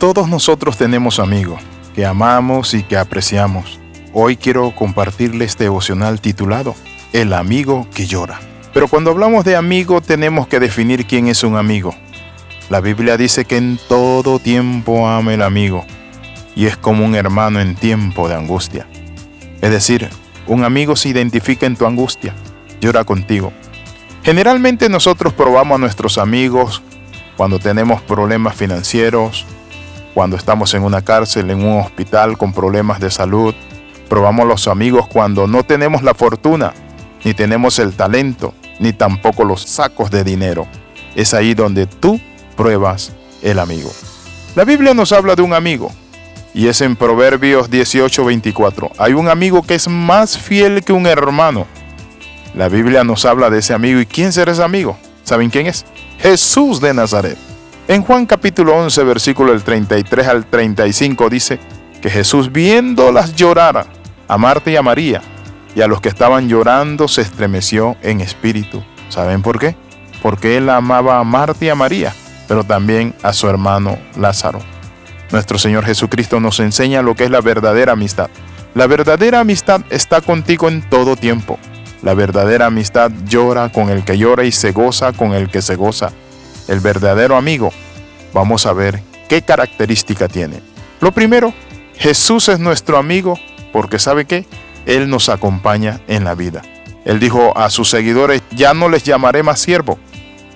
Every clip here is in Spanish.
Todos nosotros tenemos amigos que amamos y que apreciamos. Hoy quiero compartirle este devocional titulado El amigo que llora. Pero cuando hablamos de amigo tenemos que definir quién es un amigo. La Biblia dice que en todo tiempo ama el amigo y es como un hermano en tiempo de angustia. Es decir, un amigo se identifica en tu angustia, llora contigo. Generalmente nosotros probamos a nuestros amigos cuando tenemos problemas financieros, cuando estamos en una cárcel, en un hospital con problemas de salud. Probamos los amigos cuando no tenemos la fortuna, ni tenemos el talento, ni tampoco los sacos de dinero. Es ahí donde tú pruebas el amigo. La Biblia nos habla de un amigo, y es en Proverbios 18:24. Hay un amigo que es más fiel que un hermano. La Biblia nos habla de ese amigo. ¿Y quién será ese amigo? ¿Saben quién es? Jesús de Nazaret. En Juan capítulo 11, versículo del 33 al 35 dice que Jesús viéndolas llorar a Marta y a María y a los que estaban llorando se estremeció en espíritu. ¿Saben por qué? Porque él amaba a Marta y a María, pero también a su hermano Lázaro. Nuestro Señor Jesucristo nos enseña lo que es la verdadera amistad. La verdadera amistad está contigo en todo tiempo. La verdadera amistad llora con el que llora y se goza con el que se goza. El verdadero amigo, vamos a ver qué característica tiene. Lo primero, Jesús es nuestro amigo porque sabe que Él nos acompaña en la vida. Él dijo a sus seguidores, ya no les llamaré más siervo,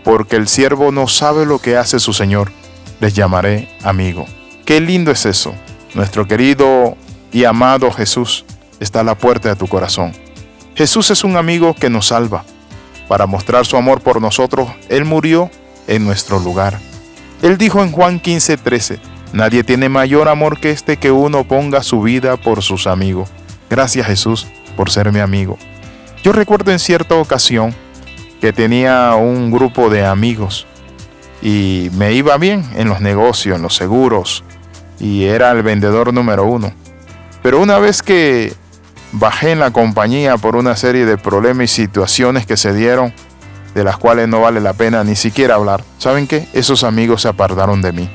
porque el siervo no sabe lo que hace su Señor. Les llamaré amigo. Qué lindo es eso. Nuestro querido y amado Jesús está a la puerta de tu corazón. Jesús es un amigo que nos salva. Para mostrar su amor por nosotros, Él murió en nuestro lugar. Él dijo en Juan 15:13, Nadie tiene mayor amor que este que uno ponga su vida por sus amigos. Gracias Jesús por ser mi amigo. Yo recuerdo en cierta ocasión que tenía un grupo de amigos y me iba bien en los negocios, en los seguros y era el vendedor número uno. Pero una vez que bajé en la compañía por una serie de problemas y situaciones que se dieron, de las cuales no vale la pena ni siquiera hablar. ¿Saben qué? Esos amigos se apartaron de mí.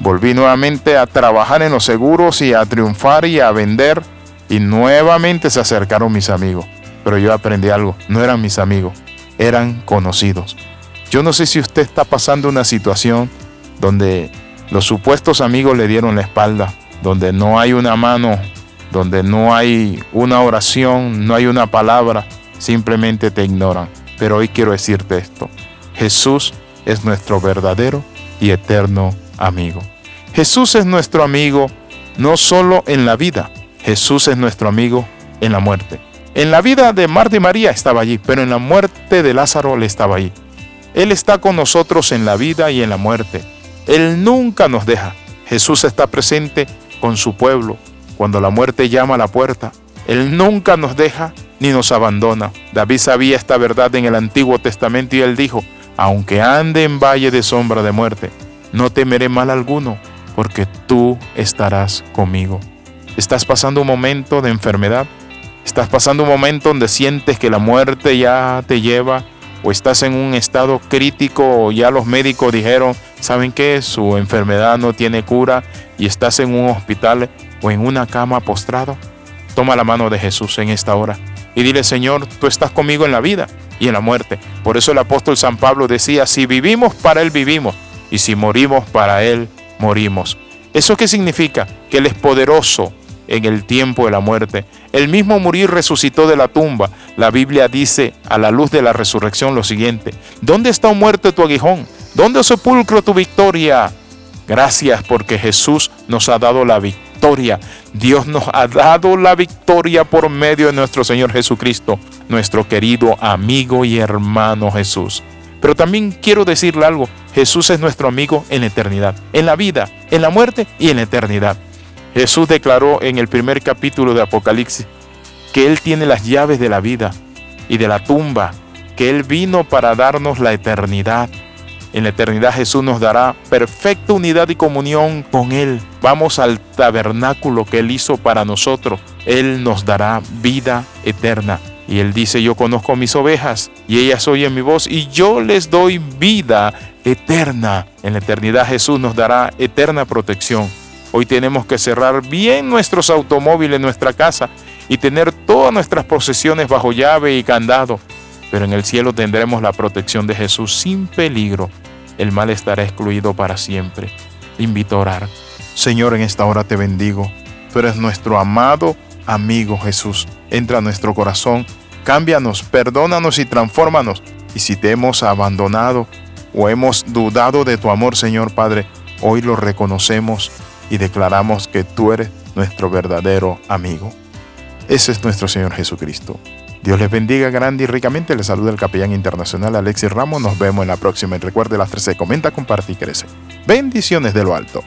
Volví nuevamente a trabajar en los seguros y a triunfar y a vender y nuevamente se acercaron mis amigos. Pero yo aprendí algo, no eran mis amigos, eran conocidos. Yo no sé si usted está pasando una situación donde los supuestos amigos le dieron la espalda, donde no hay una mano donde no hay una oración, no hay una palabra, simplemente te ignoran. Pero hoy quiero decirte esto. Jesús es nuestro verdadero y eterno amigo. Jesús es nuestro amigo no solo en la vida, Jesús es nuestro amigo en la muerte. En la vida de Marta y María estaba allí, pero en la muerte de Lázaro le estaba allí. Él está con nosotros en la vida y en la muerte. Él nunca nos deja. Jesús está presente con su pueblo, cuando la muerte llama a la puerta. Él nunca nos deja ni nos abandona. David sabía esta verdad en el Antiguo Testamento y él dijo, aunque ande en valle de sombra de muerte, no temeré mal alguno, porque tú estarás conmigo. ¿Estás pasando un momento de enfermedad? ¿Estás pasando un momento donde sientes que la muerte ya te lleva? ¿O estás en un estado crítico o ya los médicos dijeron, ¿saben qué? Su enfermedad no tiene cura y estás en un hospital o en una cama postrado, toma la mano de Jesús en esta hora y dile, Señor, tú estás conmigo en la vida y en la muerte. Por eso el apóstol San Pablo decía, si vivimos, para Él vivimos, y si morimos, para Él morimos. ¿Eso qué significa? Que Él es poderoso en el tiempo de la muerte. El mismo morir resucitó de la tumba. La Biblia dice a la luz de la resurrección lo siguiente, ¿dónde está muerte tu aguijón? ¿Dónde sepulcro tu victoria? Gracias porque Jesús nos ha dado la victoria Dios nos ha dado la victoria por medio de nuestro Señor Jesucristo, nuestro querido amigo y hermano Jesús. Pero también quiero decirle algo, Jesús es nuestro amigo en la eternidad, en la vida, en la muerte y en la eternidad. Jesús declaró en el primer capítulo de Apocalipsis que Él tiene las llaves de la vida y de la tumba, que Él vino para darnos la eternidad en la eternidad Jesús nos dará perfecta unidad y comunión con Él. Vamos al tabernáculo que Él hizo para nosotros. Él nos dará vida eterna. Y él dice, yo conozco mis ovejas y ellas oyen mi voz y yo les doy vida eterna. En la eternidad Jesús nos dará eterna protección. Hoy tenemos que cerrar bien nuestros automóviles, nuestra casa y tener todas nuestras posesiones bajo llave y candado. Pero en el cielo tendremos la protección de Jesús sin peligro. El mal estará excluido para siempre. invito a orar. Señor, en esta hora te bendigo. Tú eres nuestro amado amigo Jesús. Entra a nuestro corazón, cámbianos, perdónanos y transfórmanos. Y si te hemos abandonado o hemos dudado de tu amor, Señor Padre, hoy lo reconocemos y declaramos que tú eres nuestro verdadero amigo. Ese es nuestro Señor Jesucristo. Dios les bendiga grande y ricamente. Les saluda el capellán internacional Alexis Ramos. Nos vemos en la próxima. Y recuerde las 13. Comenta, comparte y crece. Bendiciones de lo alto.